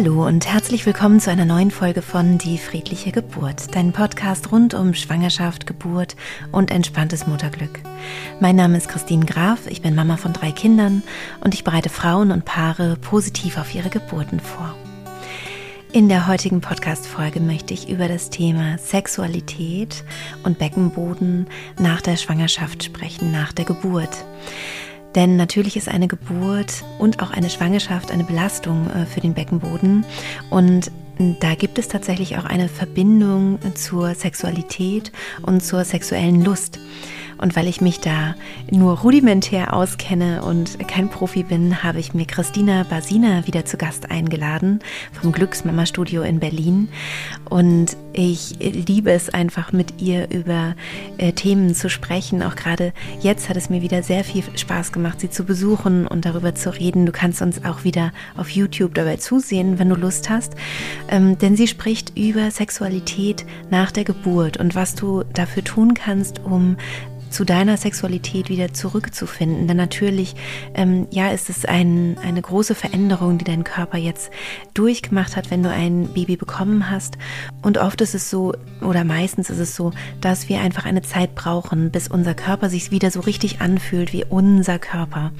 Hallo und herzlich willkommen zu einer neuen Folge von Die friedliche Geburt, dein Podcast rund um Schwangerschaft, Geburt und entspanntes Mutterglück. Mein Name ist Christine Graf, ich bin Mama von drei Kindern und ich bereite Frauen und Paare positiv auf ihre Geburten vor. In der heutigen Podcast-Folge möchte ich über das Thema Sexualität und Beckenboden nach der Schwangerschaft sprechen, nach der Geburt. Denn natürlich ist eine Geburt und auch eine Schwangerschaft eine Belastung äh, für den Beckenboden. Und da gibt es tatsächlich auch eine Verbindung zur Sexualität und zur sexuellen Lust. Und weil ich mich da nur rudimentär auskenne und kein Profi bin, habe ich mir Christina Basina wieder zu Gast eingeladen vom Glücksmama Studio in Berlin. Und ich liebe es einfach mit ihr über äh, Themen zu sprechen. Auch gerade jetzt hat es mir wieder sehr viel Spaß gemacht, sie zu besuchen und darüber zu reden. Du kannst uns auch wieder auf YouTube dabei zusehen, wenn du Lust hast. Ähm, denn sie spricht über Sexualität nach der Geburt und was du dafür tun kannst, um zu deiner Sexualität wieder zurückzufinden. Denn natürlich, ähm, ja, ist es ein, eine große Veränderung, die dein Körper jetzt durchgemacht hat, wenn du ein Baby bekommen hast. Und oft ist es so, oder meistens ist es so, dass wir einfach eine Zeit brauchen, bis unser Körper sich wieder so richtig anfühlt wie unser Körper.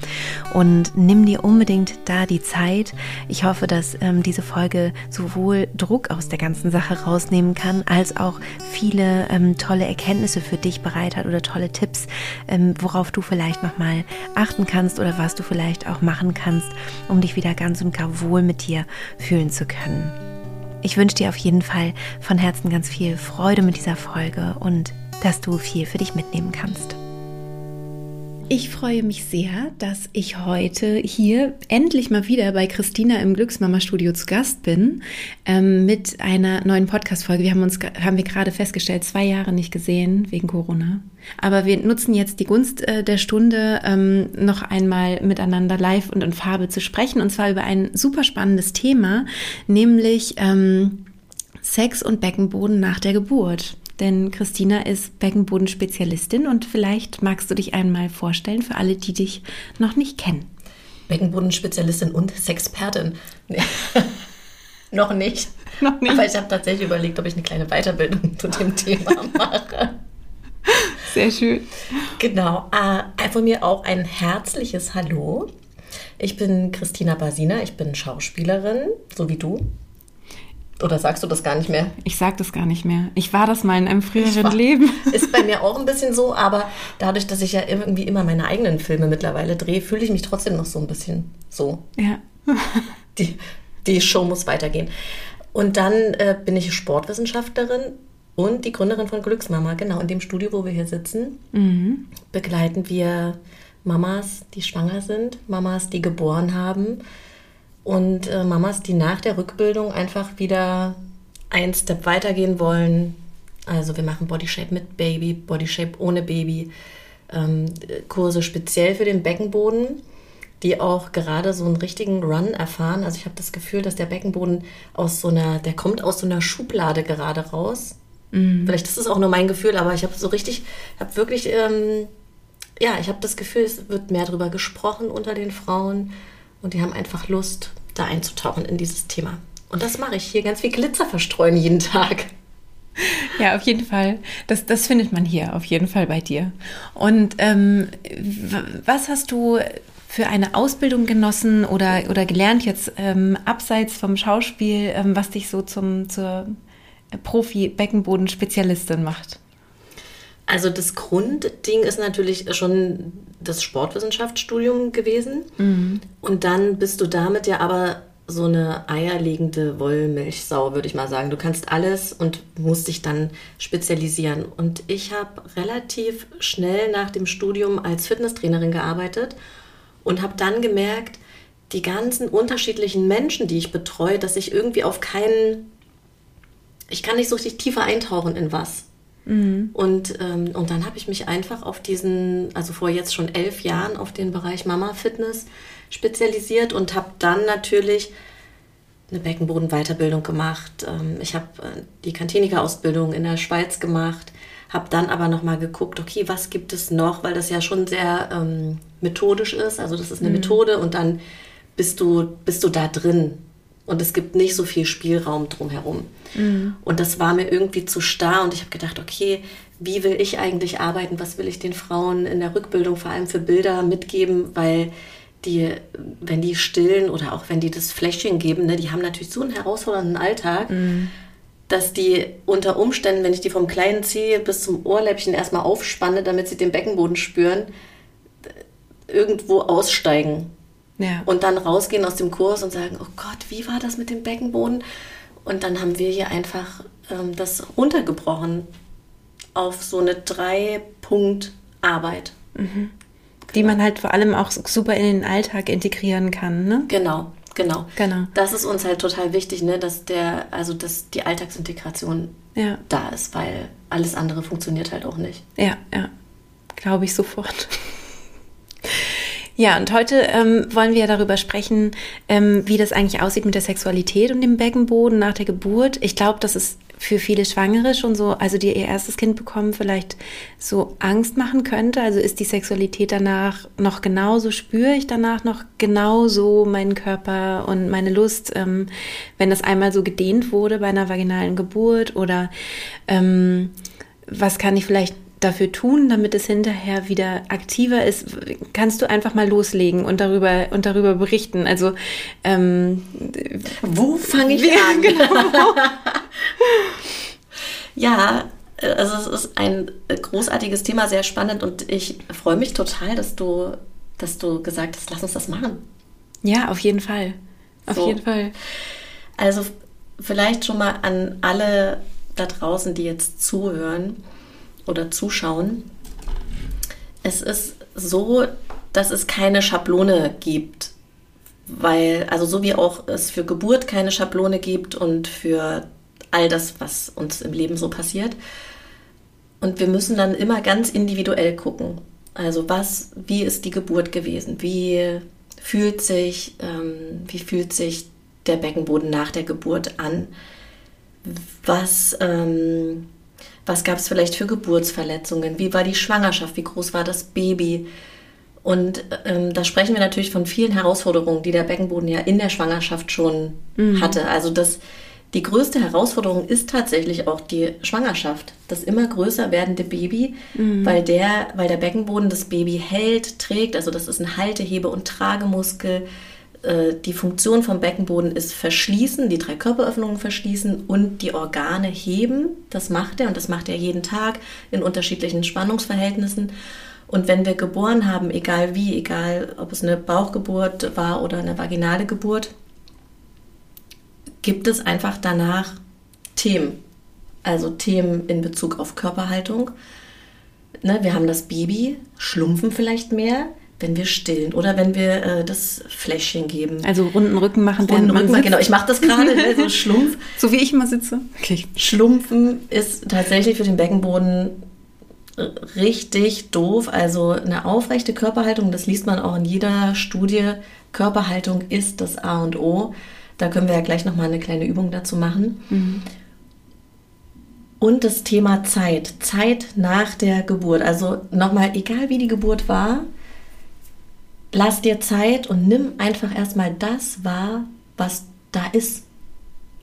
Und nimm dir unbedingt da die Zeit. Ich hoffe, dass ähm, diese Folge sowohl Druck aus der ganzen Sache rausnehmen kann, als auch viele ähm, tolle Erkenntnisse für dich bereit hat oder tolle ähm, worauf du vielleicht nochmal achten kannst oder was du vielleicht auch machen kannst, um dich wieder ganz und gar wohl mit dir fühlen zu können. Ich wünsche dir auf jeden Fall von Herzen ganz viel Freude mit dieser Folge und dass du viel für dich mitnehmen kannst. Ich freue mich sehr, dass ich heute hier endlich mal wieder bei Christina im Glücksmama Studio zu Gast bin ähm, mit einer neuen Podcast-Folge. Wir haben uns, haben wir gerade festgestellt, zwei Jahre nicht gesehen wegen Corona. Aber wir nutzen jetzt die Gunst äh, der Stunde, ähm, noch einmal miteinander live und in Farbe zu sprechen und zwar über ein super spannendes Thema, nämlich ähm, Sex und Beckenboden nach der Geburt denn Christina ist Beckenbodenspezialistin und vielleicht magst du dich einmal vorstellen für alle, die dich noch nicht kennen. Beckenbodenspezialistin und Sexpertin. Nee. noch nicht. Noch nicht. Aber ich habe tatsächlich überlegt, ob ich eine kleine Weiterbildung zu dem Thema mache. Sehr schön. Genau. Äh, von mir auch ein herzliches Hallo. Ich bin Christina Basina, ich bin Schauspielerin, so wie du. Oder sagst du das gar nicht mehr? Ich sag das gar nicht mehr. Ich war das mal in einem früheren war, Leben. Ist bei mir auch ein bisschen so, aber dadurch, dass ich ja irgendwie immer meine eigenen Filme mittlerweile drehe, fühle ich mich trotzdem noch so ein bisschen so. Ja. die, die Show muss weitergehen. Und dann äh, bin ich Sportwissenschaftlerin und die Gründerin von Glücksmama. Genau, in dem Studio, wo wir hier sitzen, mhm. begleiten wir Mamas, die schwanger sind, Mamas, die geboren haben und äh, Mamas, die nach der Rückbildung einfach wieder einen Step weitergehen wollen. Also wir machen Bodyshape mit Baby, Bodyshape ohne Baby, ähm, Kurse speziell für den Beckenboden, die auch gerade so einen richtigen Run erfahren. Also ich habe das Gefühl, dass der Beckenboden aus so einer, der kommt aus so einer Schublade gerade raus. Mhm. Vielleicht ist es auch nur mein Gefühl, aber ich habe so richtig, habe wirklich, ähm, ja, ich habe das Gefühl, es wird mehr darüber gesprochen unter den Frauen und die haben einfach Lust, da einzutauchen in dieses Thema. Und das mache ich hier ganz viel Glitzer verstreuen jeden Tag. Ja, auf jeden Fall. Das, das findet man hier auf jeden Fall bei dir. Und ähm, was hast du für eine Ausbildung genossen oder, oder gelernt jetzt ähm, abseits vom Schauspiel, ähm, was dich so zum, zur Profi-Beckenboden-Spezialistin macht? Also das Grundding ist natürlich schon das Sportwissenschaftsstudium gewesen. Mhm. Und dann bist du damit ja aber so eine eierlegende Wollmilchsau, würde ich mal sagen. Du kannst alles und musst dich dann spezialisieren. Und ich habe relativ schnell nach dem Studium als Fitnesstrainerin gearbeitet und habe dann gemerkt, die ganzen unterschiedlichen Menschen, die ich betreue, dass ich irgendwie auf keinen, ich kann nicht so richtig tiefer eintauchen in was. Mhm. Und, ähm, und dann habe ich mich einfach auf diesen, also vor jetzt schon elf Jahren, auf den Bereich Mama-Fitness spezialisiert und habe dann natürlich eine Beckenboden-Weiterbildung gemacht. Ähm, ich habe äh, die Kantiniker-Ausbildung in der Schweiz gemacht, habe dann aber nochmal geguckt, okay, was gibt es noch, weil das ja schon sehr ähm, methodisch ist. Also das ist eine mhm. Methode und dann bist du, bist du da drin und es gibt nicht so viel Spielraum drumherum. Mhm. Und das war mir irgendwie zu starr und ich habe gedacht, okay, wie will ich eigentlich arbeiten? Was will ich den Frauen in der Rückbildung vor allem für Bilder mitgeben? Weil die, wenn die stillen oder auch wenn die das Fläschchen geben, ne, die haben natürlich so einen herausfordernden Alltag, mhm. dass die unter Umständen, wenn ich die vom kleinen Zeh bis zum Ohrläppchen erstmal aufspanne, damit sie den Beckenboden spüren, irgendwo aussteigen. Ja. Und dann rausgehen aus dem Kurs und sagen, oh Gott, wie war das mit dem Beckenboden? Und dann haben wir hier einfach ähm, das runtergebrochen auf so eine Drei-Punkt-Arbeit. Mhm die man halt vor allem auch super in den Alltag integrieren kann. Ne? Genau, genau. Genau. Das ist uns halt total wichtig, ne, dass der, also dass die Alltagsintegration ja. da ist, weil alles andere funktioniert halt auch nicht. Ja, ja. Glaube ich sofort. Ja, und heute ähm, wollen wir darüber sprechen, ähm, wie das eigentlich aussieht mit der Sexualität und dem Beckenboden nach der Geburt. Ich glaube, das ist für viele Schwangere schon so, also die ihr erstes Kind bekommen, vielleicht so Angst machen könnte? Also ist die Sexualität danach noch genauso, spüre ich danach noch genauso meinen Körper und meine Lust, ähm, wenn das einmal so gedehnt wurde bei einer vaginalen Geburt? Oder ähm, was kann ich vielleicht dafür tun, damit es hinterher wieder aktiver ist? Kannst du einfach mal loslegen und darüber und darüber berichten? Also ähm, wo fange ich an? Genau. ja, also es ist ein großartiges Thema, sehr spannend und ich freue mich total, dass du, dass du gesagt hast, lass uns das machen. Ja, auf jeden Fall. Auf so. jeden Fall. Also vielleicht schon mal an alle da draußen, die jetzt zuhören oder zuschauen. Es ist so, dass es keine Schablone gibt, weil, also so wie auch es für Geburt keine Schablone gibt und für all das, was uns im Leben so passiert. Und wir müssen dann immer ganz individuell gucken. Also was, wie ist die Geburt gewesen? Wie fühlt sich, ähm, wie fühlt sich der Beckenboden nach der Geburt an? Was ähm, was gab es vielleicht für Geburtsverletzungen? Wie war die Schwangerschaft? Wie groß war das Baby? Und ähm, da sprechen wir natürlich von vielen Herausforderungen, die der Beckenboden ja in der Schwangerschaft schon mhm. hatte. Also das, die größte Herausforderung ist tatsächlich auch die Schwangerschaft, das immer größer werdende Baby, mhm. weil, der, weil der Beckenboden das Baby hält, trägt. Also das ist ein Haltehebe- und Tragemuskel. Äh, die Funktion vom Beckenboden ist verschließen, die drei Körperöffnungen verschließen und die Organe heben. Das macht er und das macht er jeden Tag in unterschiedlichen Spannungsverhältnissen. Und wenn wir geboren haben, egal wie, egal ob es eine Bauchgeburt war oder eine vaginale Geburt, gibt es einfach danach Themen. Also Themen in Bezug auf Körperhaltung. Ne, wir haben das Baby, schlumpfen vielleicht mehr, wenn wir stillen oder wenn wir äh, das Fläschchen geben. Also runden Rücken machen, runden Rücken machen, genau. Ich mache das gerade, ne, so Schlumpf. So wie ich immer sitze. Okay. Schlumpfen ist tatsächlich für den Beckenboden richtig doof. Also eine aufrechte Körperhaltung, das liest man auch in jeder Studie. Körperhaltung ist das A und O. Da können wir ja gleich nochmal eine kleine Übung dazu machen. Mhm. Und das Thema Zeit. Zeit nach der Geburt. Also nochmal, egal wie die Geburt war, lass dir Zeit und nimm einfach erstmal das wahr, was da ist.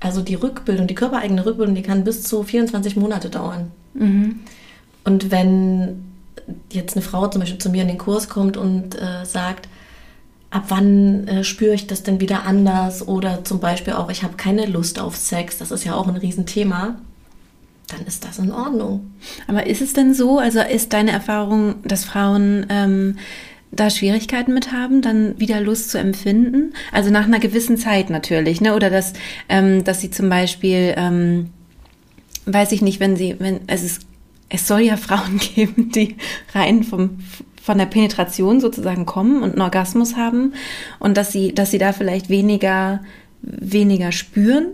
Also die Rückbildung, die körpereigene Rückbildung, die kann bis zu 24 Monate dauern. Mhm. Und wenn jetzt eine Frau zum Beispiel zu mir in den Kurs kommt und äh, sagt, ab wann äh, spüre ich das denn wieder anders? Oder zum Beispiel auch, ich habe keine Lust auf Sex, das ist ja auch ein Riesenthema, dann ist das in Ordnung. Aber ist es denn so, also ist deine Erfahrung, dass Frauen ähm, da Schwierigkeiten mit haben, dann wieder Lust zu empfinden. Also nach einer gewissen Zeit natürlich, ne? Oder dass, ähm, dass sie zum Beispiel, ähm, weiß ich nicht, wenn sie, wenn es ist, es soll ja Frauen geben, die rein vom von der Penetration sozusagen kommen und einen Orgasmus haben und dass sie, dass sie da vielleicht weniger, weniger spüren,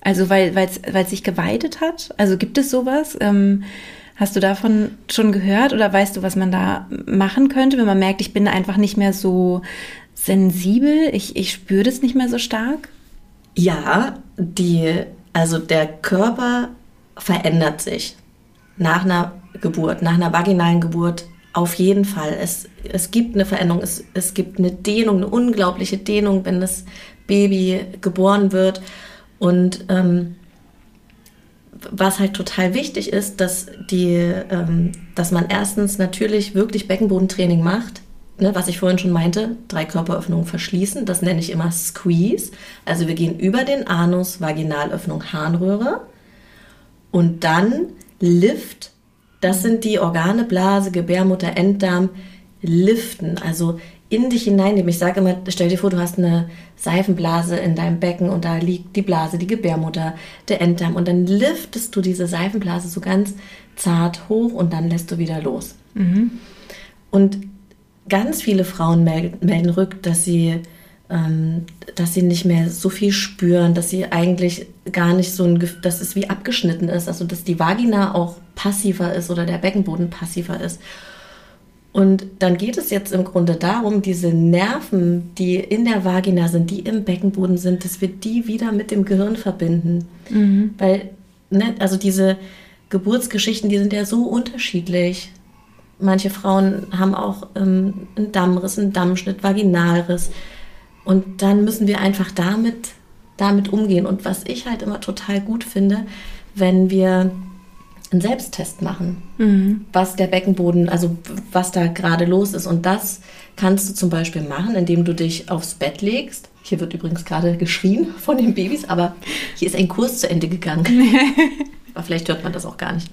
also weil es sich geweitet hat. Also gibt es sowas? Ähm, Hast du davon schon gehört oder weißt du, was man da machen könnte, wenn man merkt, ich bin einfach nicht mehr so sensibel, ich, ich spüre das nicht mehr so stark? Ja, die, also der Körper verändert sich nach einer Geburt, nach einer vaginalen Geburt auf jeden Fall. Es, es gibt eine Veränderung, es, es gibt eine Dehnung, eine unglaubliche Dehnung, wenn das Baby geboren wird. Und ähm, was halt total wichtig ist, dass, die, ähm, dass man erstens natürlich wirklich Beckenbodentraining macht. Ne, was ich vorhin schon meinte, drei Körperöffnungen verschließen, das nenne ich immer Squeeze. Also wir gehen über den Anus, Vaginalöffnung, Harnröhre und dann Lift. Das sind die Organe, Blase, Gebärmutter, Enddarm, liften, also in dich hineinnehmen. Ich sage immer, stell dir vor, du hast eine Seifenblase in deinem Becken und da liegt die Blase, die Gebärmutter, der Enddarm und dann liftest du diese Seifenblase so ganz zart hoch und dann lässt du wieder los. Mhm. Und ganz viele Frauen melden, melden rück, dass sie, ähm, dass sie nicht mehr so viel spüren, dass sie eigentlich gar nicht so ein, dass es wie abgeschnitten ist, also dass die Vagina auch passiver ist oder der Beckenboden passiver ist. Und dann geht es jetzt im Grunde darum, diese Nerven, die in der Vagina sind, die im Beckenboden sind, dass wir die wieder mit dem Gehirn verbinden. Mhm. Weil, ne, also diese Geburtsgeschichten, die sind ja so unterschiedlich. Manche Frauen haben auch ähm, einen Dammriss, einen Dammschnitt, Vaginalriss. Und dann müssen wir einfach damit, damit umgehen. Und was ich halt immer total gut finde, wenn wir einen Selbsttest machen, mhm. was der Beckenboden, also was da gerade los ist. Und das kannst du zum Beispiel machen, indem du dich aufs Bett legst. Hier wird übrigens gerade geschrien von den Babys, aber hier ist ein Kurs zu Ende gegangen. aber vielleicht hört man das auch gar nicht.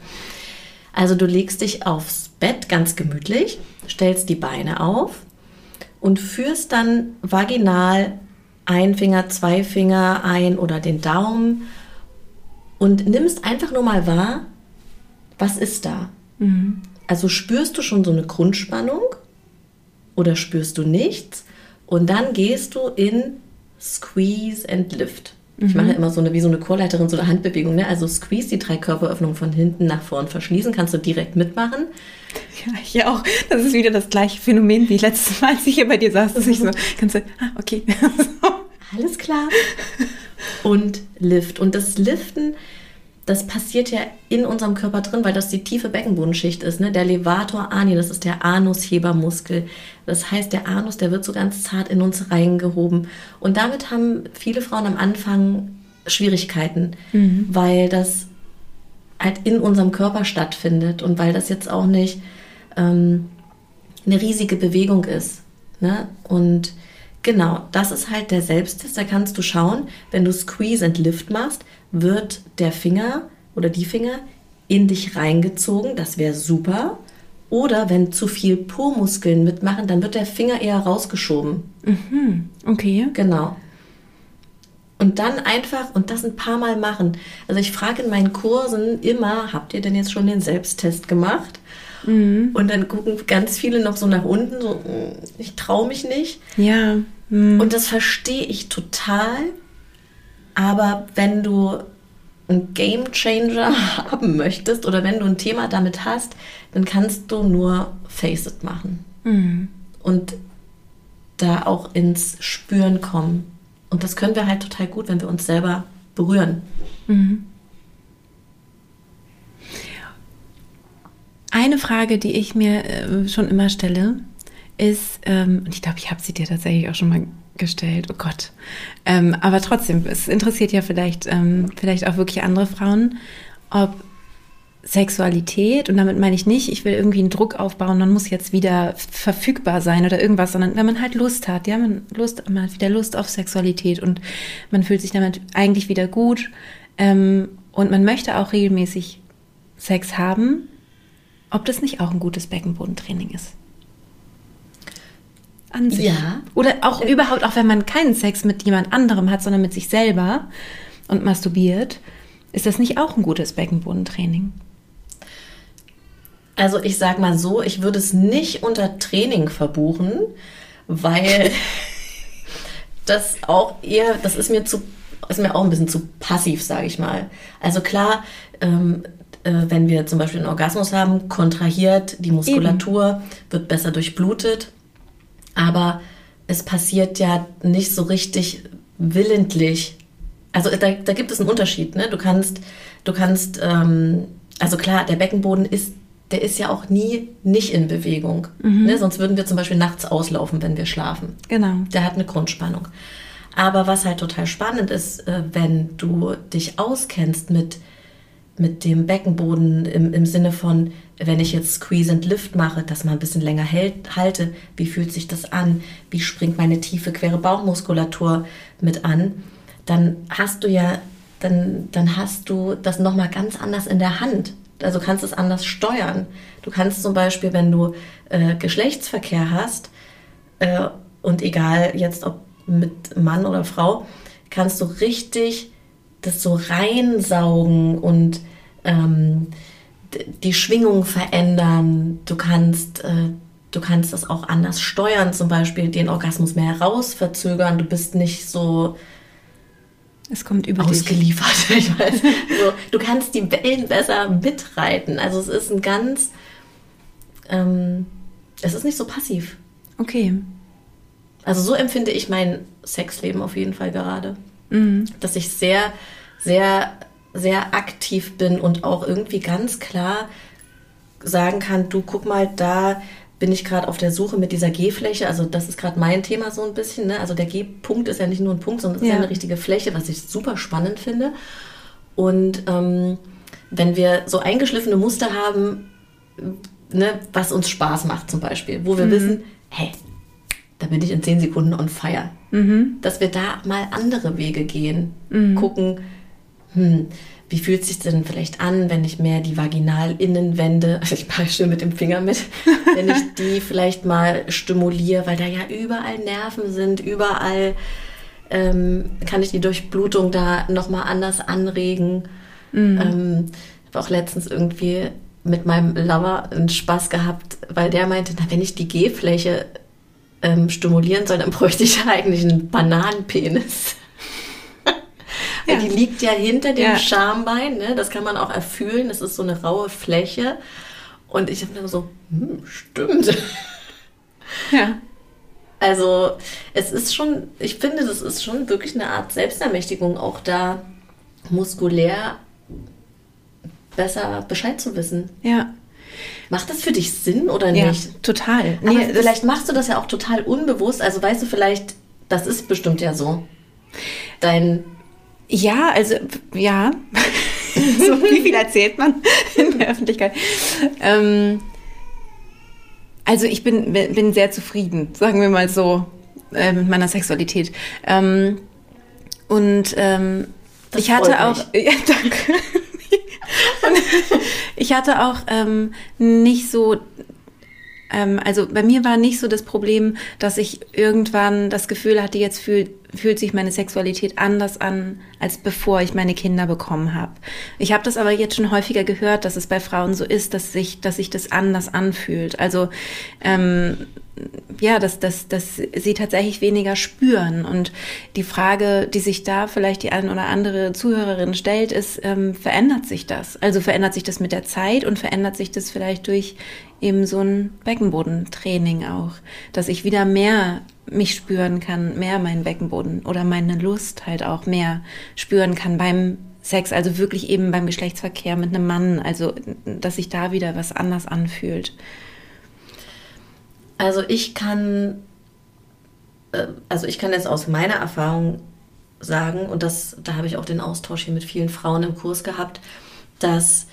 Also du legst dich aufs Bett ganz gemütlich, stellst die Beine auf und führst dann vaginal ein Finger, zwei Finger ein oder den Daumen und nimmst einfach nur mal wahr, was ist da? Mhm. Also spürst du schon so eine Grundspannung oder spürst du nichts? Und dann gehst du in Squeeze and Lift. Mhm. Ich mache immer so eine, wie so eine Chorleiterin, so eine Handbewegung. Ne? Also Squeeze, die drei Körperöffnungen von hinten nach vorn verschließen, kannst du direkt mitmachen. Ja, ich auch. Das ist wieder das gleiche Phänomen wie letztes Mal, als ich hier bei dir saß, dass ich so, kannst du, ah, okay. Alles klar. Und Lift. Und das Liften das passiert ja in unserem Körper drin, weil das die tiefe Beckenbodenschicht ist. Ne? Der Levator ani, das ist der Anushebermuskel. Das heißt, der Anus, der wird so ganz zart in uns reingehoben. Und damit haben viele Frauen am Anfang Schwierigkeiten, mhm. weil das halt in unserem Körper stattfindet und weil das jetzt auch nicht ähm, eine riesige Bewegung ist. Ne? Und genau, das ist halt der Selbsttest. Da kannst du schauen, wenn du Squeeze and Lift machst, wird der Finger oder die Finger in dich reingezogen. Das wäre super. Oder wenn zu viel Po-Muskeln mitmachen, dann wird der Finger eher rausgeschoben. Mhm. Okay. Genau. Und dann einfach und das ein paar Mal machen. Also ich frage in meinen Kursen immer, habt ihr denn jetzt schon den Selbsttest gemacht? Mhm. Und dann gucken ganz viele noch so nach unten, so, hm, ich traue mich nicht. Ja. Mhm. Und das verstehe ich total. Aber wenn du einen Game Changer haben möchtest oder wenn du ein Thema damit hast, dann kannst du nur Face It machen. Mhm. Und da auch ins Spüren kommen. Und das können wir halt total gut, wenn wir uns selber berühren. Mhm. Eine Frage, die ich mir äh, schon immer stelle, ist, ähm, und ich glaube, ich habe sie dir tatsächlich auch schon mal gestellt. Oh Gott. Ähm, aber trotzdem, es interessiert ja vielleicht, ähm, vielleicht auch wirklich andere Frauen, ob Sexualität, und damit meine ich nicht, ich will irgendwie einen Druck aufbauen, man muss jetzt wieder verfügbar sein oder irgendwas, sondern wenn man halt Lust hat, ja, man, Lust, man hat wieder Lust auf Sexualität und man fühlt sich damit eigentlich wieder gut ähm, und man möchte auch regelmäßig Sex haben, ob das nicht auch ein gutes Beckenbodentraining ist an sich. Ja. Oder auch äh. überhaupt, auch wenn man keinen Sex mit jemand anderem hat, sondern mit sich selber und masturbiert, ist das nicht auch ein gutes Beckenbodentraining? Also ich sag mal so, ich würde es nicht unter Training verbuchen, weil das auch eher, das ist mir zu, ist mir auch ein bisschen zu passiv, sage ich mal. Also klar, ähm, äh, wenn wir zum Beispiel einen Orgasmus haben, kontrahiert die Muskulatur, Eben. wird besser durchblutet aber es passiert ja nicht so richtig willentlich. Also da, da gibt es einen Unterschied. Ne? Du kannst, du kannst, ähm, also klar, der Beckenboden ist, der ist ja auch nie nicht in Bewegung. Mhm. Ne? Sonst würden wir zum Beispiel nachts auslaufen, wenn wir schlafen. Genau. Der hat eine Grundspannung. Aber was halt total spannend ist, äh, wenn du dich auskennst mit, mit dem Beckenboden im, im Sinne von, wenn ich jetzt Squeeze and Lift mache, dass man ein bisschen länger hält, halte, wie fühlt sich das an? Wie springt meine tiefe, quere Bauchmuskulatur mit an? Dann hast du ja, dann, dann hast du das nochmal ganz anders in der Hand. Also kannst es anders steuern. Du kannst zum Beispiel, wenn du äh, Geschlechtsverkehr hast, äh, und egal jetzt ob mit Mann oder Frau, kannst du richtig das so reinsaugen und ähm, die Schwingung verändern. Du kannst, äh, du kannst das auch anders steuern, zum Beispiel den Orgasmus mehr herausverzögern. Du bist nicht so es kommt über ausgeliefert. Dich. Ich weiß. So, du kannst die Wellen besser mitreiten. Also es ist ein ganz, ähm, es ist nicht so passiv. Okay. Also so empfinde ich mein Sexleben auf jeden Fall gerade. Mhm. Dass ich sehr, sehr, sehr aktiv bin und auch irgendwie ganz klar sagen kann, du guck mal, da bin ich gerade auf der Suche mit dieser G-Fläche. Also das ist gerade mein Thema so ein bisschen. Ne? Also der G-Punkt ist ja nicht nur ein Punkt, sondern es ja. ist ja eine richtige Fläche, was ich super spannend finde. Und ähm, wenn wir so eingeschliffene Muster haben, ne, was uns Spaß macht zum Beispiel, wo wir mhm. wissen, hey, da bin ich in zehn Sekunden on fire. Mhm. Dass wir da mal andere Wege gehen, mhm. gucken, hm, wie fühlt sich denn vielleicht an, wenn ich mehr die Vaginalinnenwände, also ich mache schön mit dem Finger mit, wenn ich die vielleicht mal stimuliere, weil da ja überall Nerven sind, überall ähm, kann ich die Durchblutung da nochmal anders anregen. Mhm. Ähm, habe auch letztens irgendwie mit meinem Lover einen Spaß gehabt, weil der meinte, na, wenn ich die G-Fläche ähm, stimulieren soll, dann bräuchte ich eigentlich einen Bananenpenis. Ja. Die liegt ja hinter dem ja. Schambein, ne? das kann man auch erfühlen. Das ist so eine raue Fläche. Und ich habe dann so, hm, stimmt. Ja. Also es ist schon, ich finde, das ist schon wirklich eine Art Selbstermächtigung, auch da muskulär besser Bescheid zu wissen. Ja. Macht das für dich Sinn oder nicht? Ja, total. Aber nee, vielleicht machst du das ja auch total unbewusst. Also weißt du vielleicht, das ist bestimmt ja so. Dein. Ja, also ja. so wie viel erzählt man in der Öffentlichkeit? Ähm, also ich bin, bin sehr zufrieden, sagen wir mal so, äh, mit meiner Sexualität. Ähm, und ähm, ich hatte auch. Ja, danke. Und ich hatte auch ähm, nicht so ähm, also bei mir war nicht so das Problem, dass ich irgendwann das Gefühl hatte, jetzt fühlt, fühlt sich meine Sexualität anders an, als bevor ich meine Kinder bekommen habe. Ich habe das aber jetzt schon häufiger gehört, dass es bei Frauen so ist, dass sich, dass sich das anders anfühlt. Also ähm, ja, dass, dass, dass sie tatsächlich weniger spüren. Und die Frage, die sich da vielleicht die eine oder andere Zuhörerin stellt, ist, ähm, verändert sich das? Also verändert sich das mit der Zeit und verändert sich das vielleicht durch eben so ein Beckenbodentraining auch, dass ich wieder mehr mich spüren kann, mehr meinen Beckenboden oder meine Lust halt auch mehr spüren kann beim Sex, also wirklich eben beim Geschlechtsverkehr mit einem Mann, also dass sich da wieder was anders anfühlt. Also ich kann, äh, also ich kann jetzt aus meiner Erfahrung sagen, und das, da habe ich auch den Austausch hier mit vielen Frauen im Kurs gehabt, dass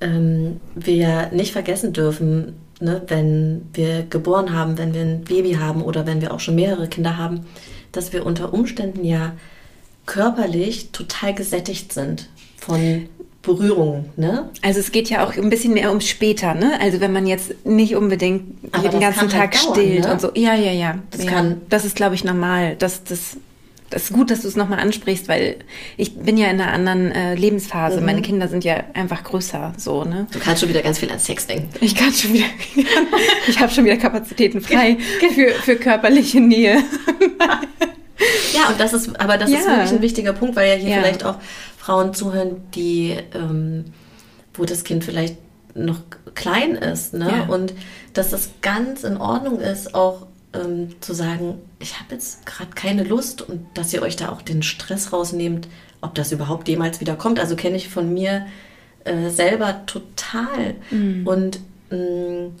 ähm, wir ja nicht vergessen dürfen, ne, wenn wir geboren haben, wenn wir ein Baby haben oder wenn wir auch schon mehrere Kinder haben, dass wir unter Umständen ja körperlich total gesättigt sind von Berührung, ne? Also es geht ja auch ein bisschen mehr ums später, ne? Also wenn man jetzt nicht unbedingt Aber den ganzen halt Tag halt dauern, stillt ne? und so. Ja, ja, ja. Das ja. kann. Das ist, glaube ich, normal. Das, das, das ist gut, dass du es nochmal ansprichst, weil ich bin ja in einer anderen äh, Lebensphase. Mhm. Meine Kinder sind ja einfach größer, so, ne? Du kannst schon wieder ganz viel an Sex denken. Ich kann schon wieder, ich habe schon wieder Kapazitäten frei für, für körperliche Nähe. ja, und das ist, aber das ja. ist wirklich ein wichtiger Punkt, weil ja hier ja. vielleicht auch Frauen zuhören, die, ähm, wo das Kind vielleicht noch klein ist, ne? Ja. Und dass das ganz in Ordnung ist, auch ähm, zu sagen, ich habe jetzt gerade keine Lust und dass ihr euch da auch den Stress rausnehmt, ob das überhaupt jemals wieder kommt. Also kenne ich von mir äh, selber total. Mhm. Und mh, mm,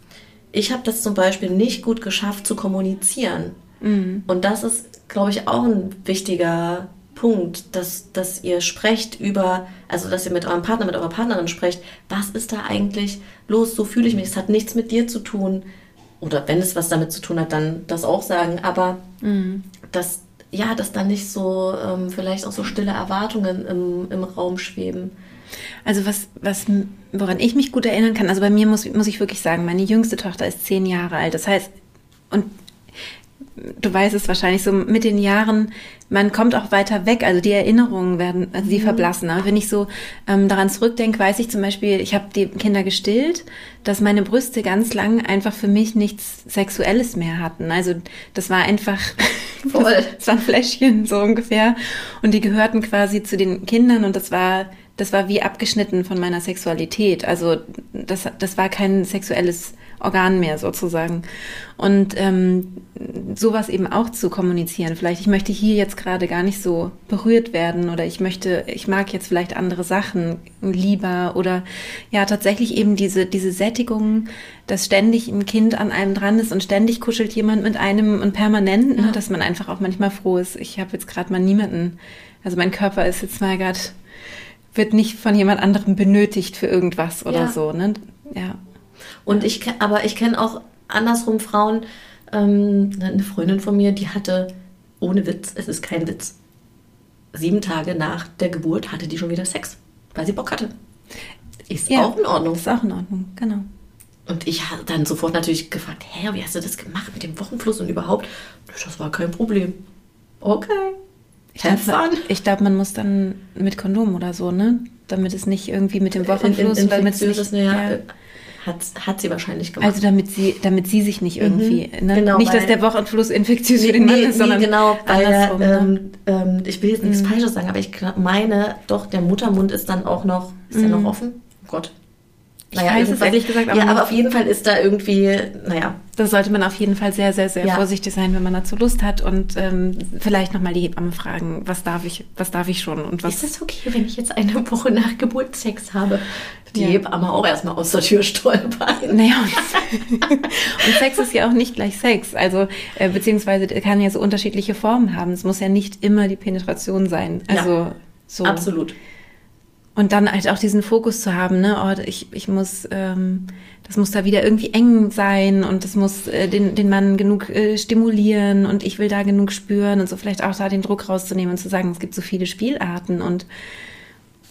ich habe das zum Beispiel nicht gut geschafft zu kommunizieren. Mhm. Und das ist, glaube ich, auch ein wichtiger Punkt, dass, dass ihr sprecht über, also dass ihr mit eurem Partner, mit eurer Partnerin sprecht, was ist da eigentlich los, so fühle ich mich, es hat nichts mit dir zu tun. Oder wenn es was damit zu tun hat, dann das auch sagen. Aber mhm. dass, ja, dass da nicht so ähm, vielleicht auch so stille Erwartungen im, im Raum schweben. Also was, was, woran ich mich gut erinnern kann, also bei mir muss, muss ich wirklich sagen, meine jüngste Tochter ist zehn Jahre alt. Das heißt, und du weißt es wahrscheinlich so mit den Jahren, man kommt auch weiter weg, also die Erinnerungen werden, also die mhm. verblassen. Aber wenn ich so ähm, daran zurückdenke, weiß ich zum Beispiel, ich habe die Kinder gestillt, dass meine Brüste ganz lang einfach für mich nichts Sexuelles mehr hatten. Also das war einfach voll, das war ein Fläschchen so ungefähr und die gehörten quasi zu den Kindern und das war das war wie abgeschnitten von meiner Sexualität. Also das, das war kein sexuelles Organ mehr sozusagen. Und ähm, sowas eben auch zu kommunizieren. Vielleicht, ich möchte hier jetzt gerade gar nicht so berührt werden oder ich möchte, ich mag jetzt vielleicht andere Sachen lieber oder ja, tatsächlich eben diese, diese Sättigung, dass ständig ein Kind an einem dran ist und ständig kuschelt jemand mit einem und permanent, ne, ja. ne, dass man einfach auch manchmal froh ist. Ich habe jetzt gerade mal niemanden, also mein Körper ist jetzt mal gerade wird nicht von jemand anderem benötigt für irgendwas oder ja. so. Ne? Ja. Und ich aber ich kenne auch andersrum Frauen, ähm, eine Freundin von mir, die hatte, ohne Witz, es ist kein Witz, sieben Tage nach der Geburt hatte die schon wieder Sex, weil sie Bock hatte. Ist ja, auch in Ordnung. Ist auch in Ordnung, genau. Und ich habe dann sofort natürlich gefragt, hä, wie hast du das gemacht mit dem Wochenfluss und überhaupt? Das war kein Problem. Okay. Ich glaube, glaub, man muss dann mit Kondom oder so, ne? Damit es nicht irgendwie mit dem Wochenfluss, in, in, damit es nicht, ja, ja, hat, hat sie wahrscheinlich gemacht. Also damit sie, damit sie sich nicht irgendwie, mhm. ne? Genau, nicht, dass der Wochenfluss infektiös nee, für den Mann ist, sondern genau, weil andersrum, ne? ähm, ähm, ich will jetzt nichts mhm. Falsches sagen, aber ich meine, doch, der Muttermund ist dann auch noch, ist mhm. der noch offen? Oh Gott. Naja, ich weiß es ehrlich gesagt aber Ja, aber auf jeden Fall ist da irgendwie, naja. Da sollte man auf jeden Fall sehr, sehr, sehr ja. vorsichtig sein, wenn man dazu Lust hat und ähm, vielleicht nochmal die Hebamme fragen, was darf ich, was darf ich schon und was. Ist es okay, wenn ich jetzt eine Woche nach Geburt Sex habe? Die ja. Hebamme auch erstmal aus der Tür stolpern. Naja, und, und Sex ist ja auch nicht gleich Sex. Also, äh, beziehungsweise kann ja so unterschiedliche Formen haben. Es muss ja nicht immer die Penetration sein. Also, ja, so. Absolut. Und dann halt auch diesen Fokus zu haben, ne, oh, ich, ich muss, ähm, das muss da wieder irgendwie eng sein und das muss äh, den, den Mann genug äh, stimulieren und ich will da genug spüren und so vielleicht auch da den Druck rauszunehmen und zu sagen, es gibt so viele Spielarten und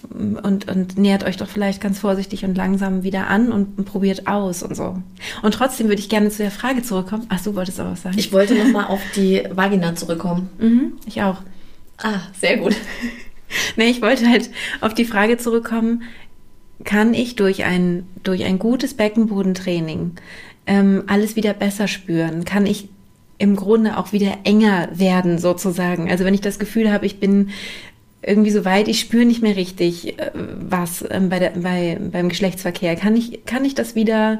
und, und nähert euch doch vielleicht ganz vorsichtig und langsam wieder an und, und probiert aus und so. Und trotzdem würde ich gerne zu der Frage zurückkommen. Ach, du wolltest auch was sagen. Ich wollte nochmal auf die Vagina zurückkommen. Mhm, ich auch. Ah, sehr gut. nee, ich wollte halt auf die Frage zurückkommen, kann ich durch ein, durch ein gutes Beckenbodentraining ähm, alles wieder besser spüren? Kann ich im Grunde auch wieder enger werden, sozusagen? Also wenn ich das Gefühl habe, ich bin irgendwie so weit, ich spüre nicht mehr richtig äh, was ähm, bei der, bei, beim Geschlechtsverkehr. Kann ich, kann ich das wieder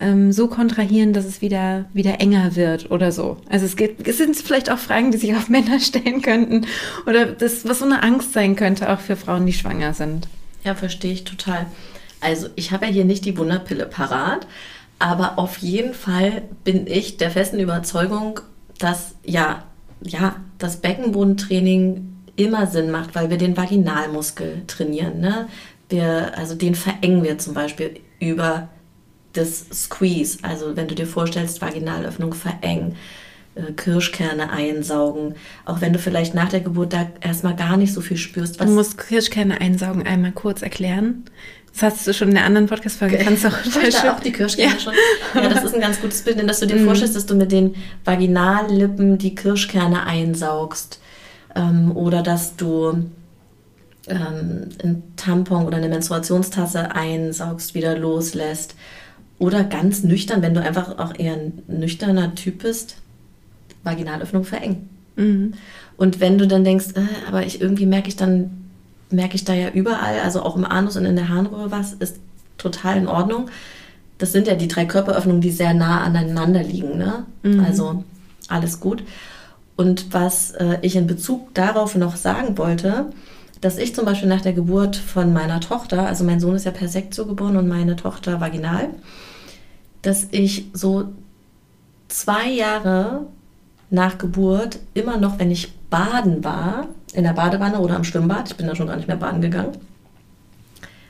ähm, so kontrahieren, dass es wieder, wieder enger wird oder so? Also es, gibt, es sind vielleicht auch Fragen, die sich auf Männer stellen könnten oder das, was so eine Angst sein könnte, auch für Frauen, die schwanger sind. Ja, verstehe ich total. Also ich habe ja hier nicht die Wunderpille parat, aber auf jeden Fall bin ich der festen Überzeugung, dass ja, ja, das Beckenbodentraining immer Sinn macht, weil wir den Vaginalmuskel trainieren. Ne? Wir, also den verengen wir zum Beispiel über das Squeeze. Also wenn du dir vorstellst, Vaginalöffnung verengen, äh, Kirschkerne einsaugen. Auch wenn du vielleicht nach der Geburt da erstmal gar nicht so viel spürst. du musst Kirschkerne einsaugen einmal kurz erklären. Das hast du schon in der anderen Podcast-Folge. Kannst du auch, auch die Kirschkerne ja. schon. Ja, das ist ein ganz gutes Bild, denn dass du dir mhm. vorstellst, dass du mit den Vaginallippen die Kirschkerne einsaugst ähm, oder dass du ähm, ein Tampon oder eine Menstruationstasse einsaugst, wieder loslässt. Oder ganz nüchtern, wenn du einfach auch eher ein nüchterner Typ bist, Vaginalöffnung verengen. Mhm. Und wenn du dann denkst, äh, aber ich irgendwie merke ich dann, merke ich da ja überall, also auch im Anus und in der Harnröhre was, ist total in Ordnung. Das sind ja die drei Körperöffnungen, die sehr nah aneinander liegen. Ne? Mhm. Also alles gut. Und was äh, ich in Bezug darauf noch sagen wollte, dass ich zum Beispiel nach der Geburt von meiner Tochter, also mein Sohn ist ja per Sektio geboren und meine Tochter vaginal, dass ich so zwei Jahre nach Geburt immer noch, wenn ich baden war, in der Badewanne oder am Schwimmbad, ich bin da schon gar nicht mehr baden gegangen,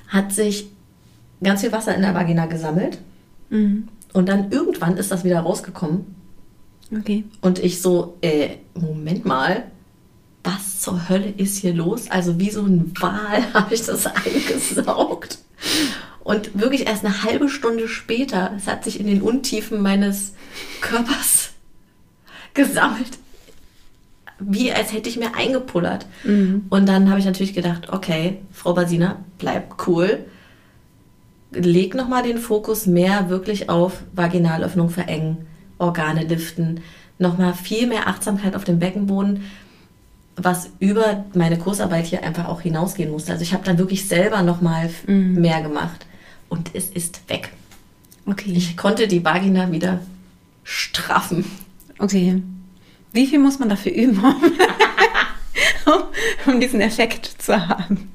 hat sich ganz viel Wasser in der Vagina gesammelt. Mhm. Und dann irgendwann ist das wieder rausgekommen. Okay. Und ich so, äh, Moment mal, was zur Hölle ist hier los? Also wie so ein Wal habe ich das eingesaugt. Und wirklich erst eine halbe Stunde später, es hat sich in den Untiefen meines Körpers gesammelt. Wie als hätte ich mir eingepullert. Mhm. Und dann habe ich natürlich gedacht, okay, Frau Basina, bleib cool. Leg nochmal den Fokus mehr wirklich auf Vaginalöffnung verengen, Organe liften, nochmal viel mehr Achtsamkeit auf dem Beckenboden was über meine Kursarbeit hier einfach auch hinausgehen musste. Also ich habe dann wirklich selber noch mal mhm. mehr gemacht und es ist weg. Okay. Ich konnte die Vagina wieder straffen. Okay. Wie viel muss man dafür üben, um, um diesen Effekt zu haben?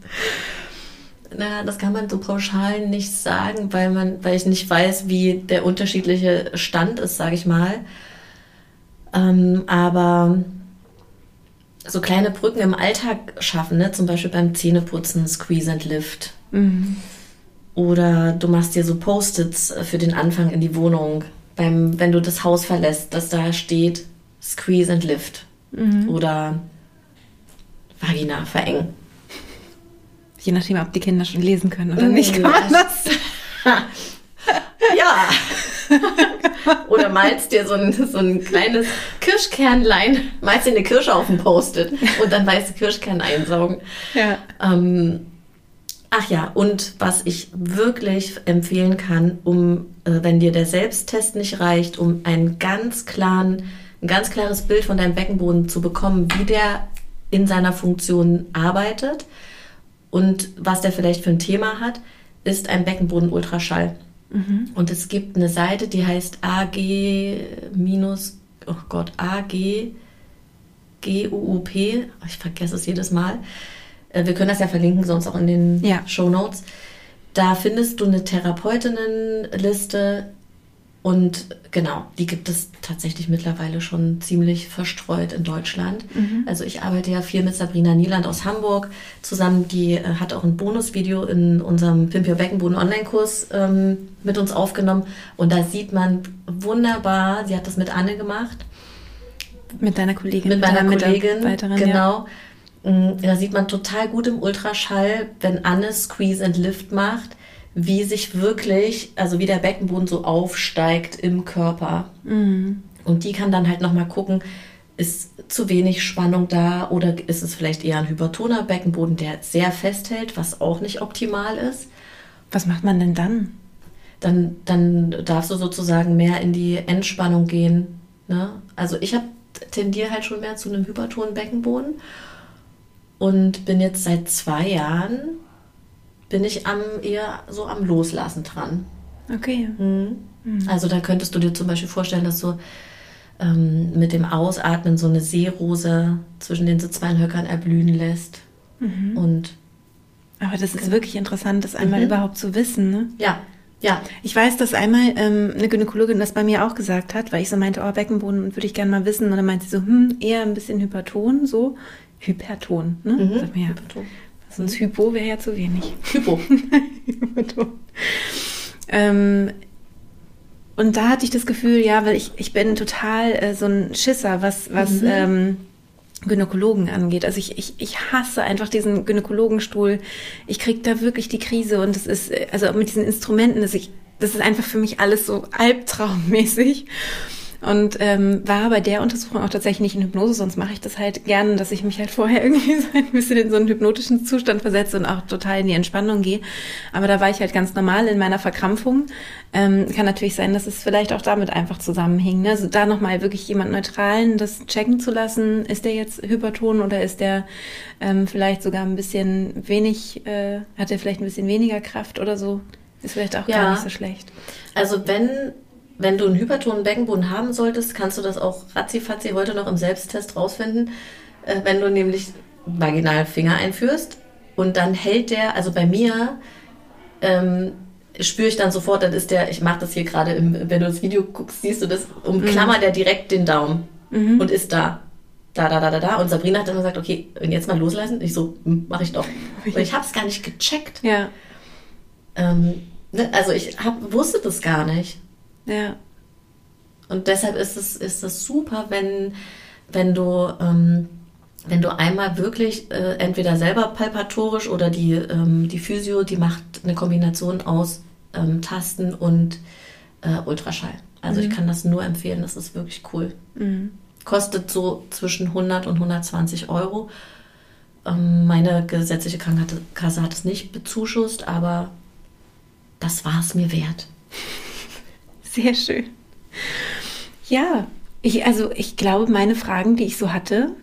Na, das kann man so pauschal nicht sagen, weil man, weil ich nicht weiß, wie der unterschiedliche Stand ist, sage ich mal. Ähm, aber so kleine Brücken im Alltag schaffen, ne? zum Beispiel beim Zähneputzen, Squeeze and Lift. Mhm. Oder du machst dir so Post-its für den Anfang in die Wohnung, beim, wenn du das Haus verlässt, dass da steht Squeeze and Lift. Mhm. Oder Vagina verengen. Je nachdem, ob die Kinder schon lesen können oder nicht, kann man das. ja. Oder malst dir so ein, so ein kleines Kirschkernlein, malst dir eine Kirsche auf dem Post-it und dann weißt du Kirschkern einsaugen. Ja. Ähm, ach ja, und was ich wirklich empfehlen kann, um, äh, wenn dir der Selbsttest nicht reicht, um einen ganz klaren, ein ganz klares Bild von deinem Beckenboden zu bekommen, wie der in seiner Funktion arbeitet und was der vielleicht für ein Thema hat, ist ein Beckenboden-Ultraschall. Mhm. Und es gibt eine Seite, die heißt AG minus, oh Gott, AG GUUP. Ich vergesse es jedes Mal. Äh, wir können das ja verlinken, sonst auch in den ja. Show Notes. Da findest du eine Therapeutinnenliste, und genau, die gibt es tatsächlich mittlerweile schon ziemlich verstreut in Deutschland. Mhm. Also ich arbeite ja viel mit Sabrina Nieland aus Hamburg zusammen. Die äh, hat auch ein Bonusvideo in unserem Pimp Your Beckenboden Online-Kurs ähm, mit uns aufgenommen. Und da sieht man wunderbar, sie hat das mit Anne gemacht. Mit deiner Kollegin. Mit meiner Kollegin, genau. Ja. Mm, da sieht man total gut im Ultraschall, wenn Anne Squeeze and Lift macht wie sich wirklich, also wie der Beckenboden so aufsteigt im Körper. Mhm. Und die kann dann halt nochmal gucken, ist zu wenig Spannung da oder ist es vielleicht eher ein hypertoner Beckenboden, der sehr festhält, was auch nicht optimal ist. Was macht man denn dann? Dann, dann darfst du sozusagen mehr in die Entspannung gehen. Ne? Also ich habe tendiere halt schon mehr zu einem hypertonen Beckenboden und bin jetzt seit zwei Jahren bin ich am eher so am Loslassen dran. Okay. Mhm. Mhm. Also da könntest du dir zum Beispiel vorstellen, dass du ähm, mit dem Ausatmen so eine Seerose zwischen den Sitzbeinhöckern erblühen lässt. Mhm. Und aber das ist wirklich interessant, das einmal mhm. überhaupt zu wissen. Ne? Ja, ja. Ich weiß, dass einmal ähm, eine Gynäkologin das bei mir auch gesagt hat, weil ich so meinte, oh, Beckenboden würde ich gerne mal wissen. Und dann meinte sie so, hm, eher ein bisschen Hyperton, so. Hyperton, ne? Mhm. Sag mir, ja. Hyperton. Sonst Hypo wäre ja zu wenig. Hypo. ähm, und da hatte ich das Gefühl, ja, weil ich, ich bin total äh, so ein Schisser, was, was mhm. ähm, Gynäkologen angeht. Also ich, ich, ich hasse einfach diesen Gynäkologenstuhl. Ich kriege da wirklich die Krise und das ist, äh, also mit diesen Instrumenten, das, ich, das ist einfach für mich alles so albtraummäßig. Und ähm, war bei der Untersuchung auch tatsächlich nicht in Hypnose, sonst mache ich das halt gerne, dass ich mich halt vorher irgendwie so ein bisschen in so einen hypnotischen Zustand versetze und auch total in die Entspannung gehe. Aber da war ich halt ganz normal in meiner Verkrampfung. Ähm, kann natürlich sein, dass es vielleicht auch damit einfach zusammenhing. Ne? Also da nochmal wirklich jemand Neutralen das checken zu lassen, ist der jetzt hyperton oder ist der ähm, vielleicht sogar ein bisschen wenig, äh, hat er vielleicht ein bisschen weniger Kraft oder so? Ist vielleicht auch ja. gar nicht so schlecht. Also wenn wenn du einen hypertonen Beckenboden haben solltest, kannst du das auch ratzifatzi heute noch im Selbsttest rausfinden. Äh, wenn du nämlich vaginal Finger einführst und dann hält der, also bei mir ähm, spüre ich dann sofort, dann ist der, ich mache das hier gerade, wenn du das Video guckst, siehst du das, umklammert mhm. der direkt den Daumen. mhm. und ist da. Da, da, da, da, da. Und Sabrina hat dann gesagt, okay, und jetzt mal loslassen. Ich so, hm, mache ich doch. Und ich habe es gar nicht gecheckt. Ja. Ähm, ne, also ich hab, wusste das gar nicht. Ja. Und deshalb ist es, ist es super, wenn, wenn du, ähm, wenn du einmal wirklich äh, entweder selber palpatorisch oder die, ähm, die Physio, die macht eine Kombination aus ähm, Tasten und äh, Ultraschall. Also mhm. ich kann das nur empfehlen, das ist wirklich cool. Mhm. Kostet so zwischen 100 und 120 Euro. Ähm, meine gesetzliche Krankenkasse hat es nicht bezuschusst, aber das war es mir wert. Sehr schön. Ja, ich, also ich glaube, meine Fragen, die ich so hatte,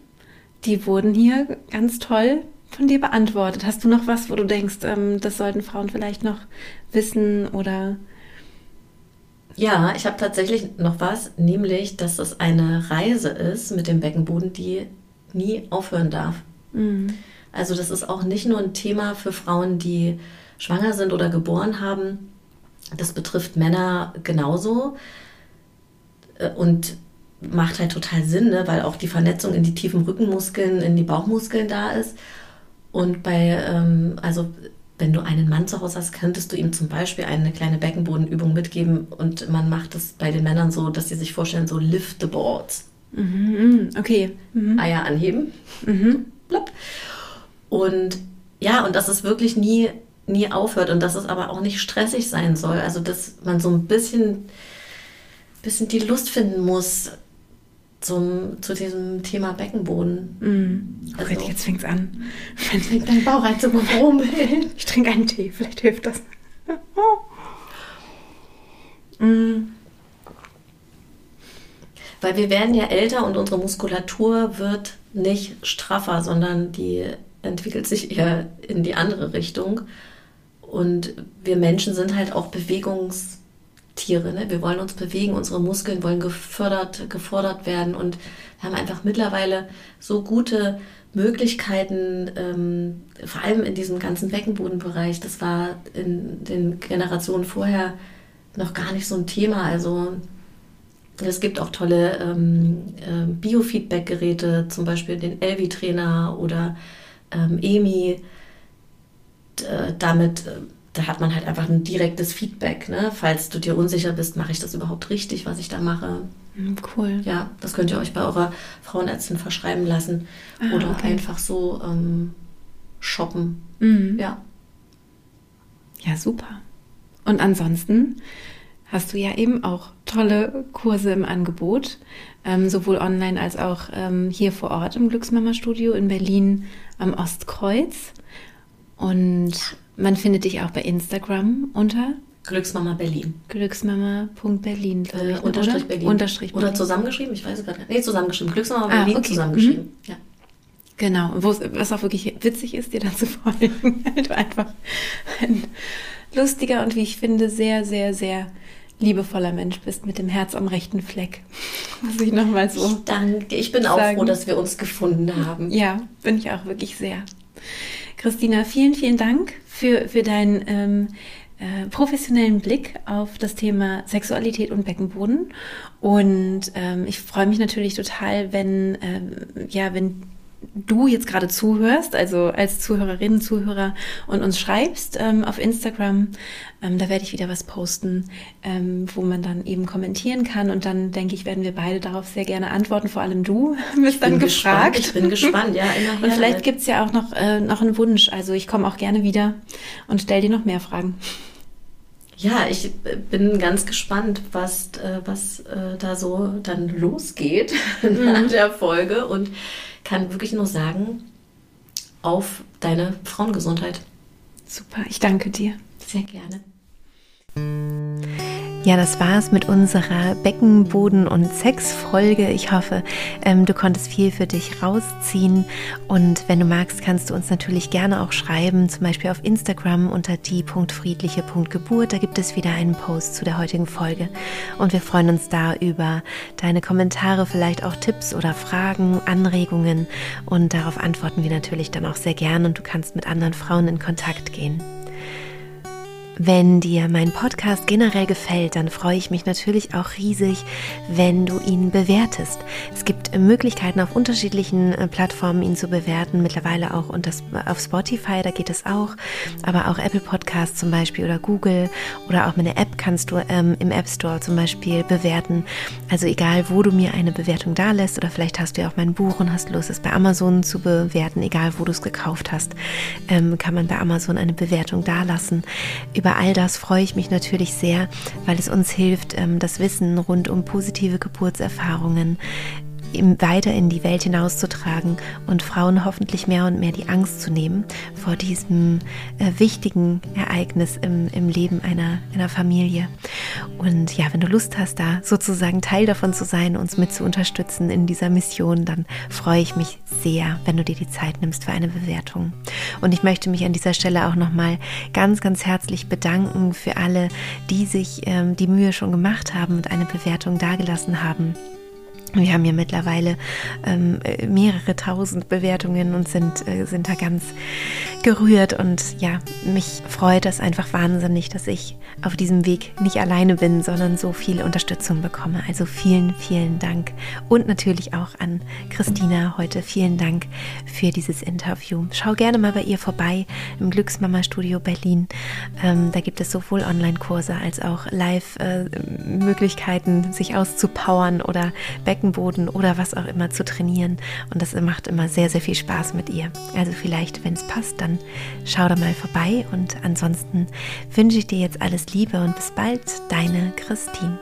die wurden hier ganz toll von dir beantwortet. Hast du noch was, wo du denkst, ähm, das sollten Frauen vielleicht noch wissen oder ja, ich habe tatsächlich noch was, nämlich, dass es eine Reise ist mit dem Beckenboden, die nie aufhören darf. Mhm. Also das ist auch nicht nur ein Thema für Frauen, die schwanger sind oder geboren haben. Das betrifft Männer genauso äh, und macht halt total Sinn, ne? weil auch die Vernetzung in die tiefen Rückenmuskeln, in die Bauchmuskeln da ist. Und bei, ähm, also wenn du einen Mann zu Hause hast, könntest du ihm zum Beispiel eine kleine Beckenbodenübung mitgeben und man macht es bei den Männern so, dass sie sich vorstellen, so lift the boards. Mhm, okay. Mhm. Eier anheben. Mhm. Und ja, und dass es wirklich nie, nie aufhört und dass es aber auch nicht stressig sein soll. Also, dass man so ein bisschen, bisschen die Lust finden muss, zum, zu diesem Thema Beckenboden. Mm. Also, okay, jetzt fängt es an. Fängt dein Bauch an zu brummeln. Ich trinke einen Tee, vielleicht hilft das. mm. Weil wir werden ja älter und unsere Muskulatur wird nicht straffer, sondern die entwickelt sich eher in die andere Richtung. Und wir Menschen sind halt auch bewegungs Tiere. Ne? Wir wollen uns bewegen, unsere Muskeln wollen gefördert, gefordert werden und wir haben einfach mittlerweile so gute Möglichkeiten, ähm, vor allem in diesem ganzen Beckenbodenbereich. Das war in den Generationen vorher noch gar nicht so ein Thema. Also es gibt auch tolle ähm, äh, Biofeedback-Geräte, zum Beispiel den Elvi-Trainer oder ähm, EMI. Äh, damit äh, da hat man halt einfach ein direktes Feedback. Ne? Falls du dir unsicher bist, mache ich das überhaupt richtig, was ich da mache? Hm, cool. Ja, das könnt ihr euch bei eurer Frauenärztin verschreiben lassen ah, oder okay. einfach so ähm, shoppen. Mhm. Ja. Ja, super. Und ansonsten hast du ja eben auch tolle Kurse im Angebot, ähm, sowohl online als auch ähm, hier vor Ort im Glücksmama-Studio in Berlin am Ostkreuz. Und man findet dich auch bei Instagram unter Glücksmama Berlin. Glücksmama.berlin. Äh, unterstrich oder? Berlin. Unterstrich Berlin. Oder zusammengeschrieben, ich weiß es gerade nicht. Nee, zusammengeschrieben. Glücksmama ah, Berlin okay. zusammengeschrieben. Mhm. Ja. Genau, was auch wirklich witzig ist, dir dann zu folgen, weil du einfach ein lustiger und wie ich finde, sehr, sehr, sehr liebevoller Mensch bist mit dem Herz am rechten Fleck. Muss ich nochmal so. Ich danke. Ich bin sagen. auch froh, dass wir uns gefunden haben. Ja, bin ich auch wirklich sehr. Christina, vielen, vielen Dank für, für deinen ähm, äh, professionellen Blick auf das Thema Sexualität und Beckenboden. Und ähm, ich freue mich natürlich total, wenn, ähm, ja, wenn du jetzt gerade zuhörst, also als Zuhörerin, Zuhörer und uns schreibst ähm, auf Instagram. Ähm, da werde ich wieder was posten, ähm, wo man dann eben kommentieren kann. Und dann denke ich, werden wir beide darauf sehr gerne antworten. Vor allem du bist dann gefragt. Gespannt. Ich bin gespannt, ja. und vielleicht gibt es ja auch noch, äh, noch einen Wunsch. Also ich komme auch gerne wieder und stell dir noch mehr Fragen. Ja, ich bin ganz gespannt, was, äh, was äh, da so dann losgeht mhm. nach der Folge. Und kann wirklich nur sagen, auf deine Frauengesundheit. Super, ich danke dir. Sehr gerne. Ja, das war es mit unserer Beckenboden- und Sexfolge. Ich hoffe, ähm, du konntest viel für dich rausziehen. Und wenn du magst, kannst du uns natürlich gerne auch schreiben, zum Beispiel auf Instagram unter die.friedliche.geburt. Da gibt es wieder einen Post zu der heutigen Folge. Und wir freuen uns da über deine Kommentare, vielleicht auch Tipps oder Fragen, Anregungen. Und darauf antworten wir natürlich dann auch sehr gern. Und du kannst mit anderen Frauen in Kontakt gehen. Wenn dir mein Podcast generell gefällt, dann freue ich mich natürlich auch riesig, wenn du ihn bewertest. Es gibt Möglichkeiten auf unterschiedlichen äh, Plattformen, ihn zu bewerten. Mittlerweile auch auf Spotify, da geht es auch. Aber auch Apple Podcasts zum Beispiel oder Google oder auch meine App kannst du ähm, im App Store zum Beispiel bewerten. Also egal, wo du mir eine Bewertung da lässt oder vielleicht hast du ja auch mein Buch und hast Lust, es bei Amazon zu bewerten, egal wo du es gekauft hast, ähm, kann man bei Amazon eine Bewertung da lassen über all das freue ich mich natürlich sehr, weil es uns hilft, ähm, das Wissen rund um positive Geburtserfahrungen weiter in die Welt hinauszutragen und Frauen hoffentlich mehr und mehr die Angst zu nehmen vor diesem äh, wichtigen Ereignis im, im Leben einer, einer Familie. Und ja, wenn du Lust hast, da sozusagen Teil davon zu sein, uns mit zu unterstützen in dieser Mission, dann freue ich mich sehr, wenn du dir die Zeit nimmst für eine Bewertung. Und ich möchte mich an dieser Stelle auch nochmal ganz, ganz herzlich bedanken für alle, die sich ähm, die Mühe schon gemacht haben und eine Bewertung dagelassen haben. Wir haben ja mittlerweile ähm, mehrere tausend Bewertungen und sind, äh, sind da ganz gerührt. Und ja, mich freut das einfach wahnsinnig, dass ich auf diesem Weg nicht alleine bin, sondern so viel Unterstützung bekomme. Also vielen, vielen Dank. Und natürlich auch an Christina heute vielen Dank für dieses Interview. Schau gerne mal bei ihr vorbei im Glücksmama Studio Berlin. Ähm, da gibt es sowohl Online-Kurse als auch Live-Möglichkeiten, äh, sich auszupowern oder Back Beckenboden oder was auch immer zu trainieren. Und das macht immer sehr, sehr viel Spaß mit ihr. Also vielleicht, wenn es passt, dann schau da mal vorbei. Und ansonsten wünsche ich dir jetzt alles Liebe und bis bald, deine Christine.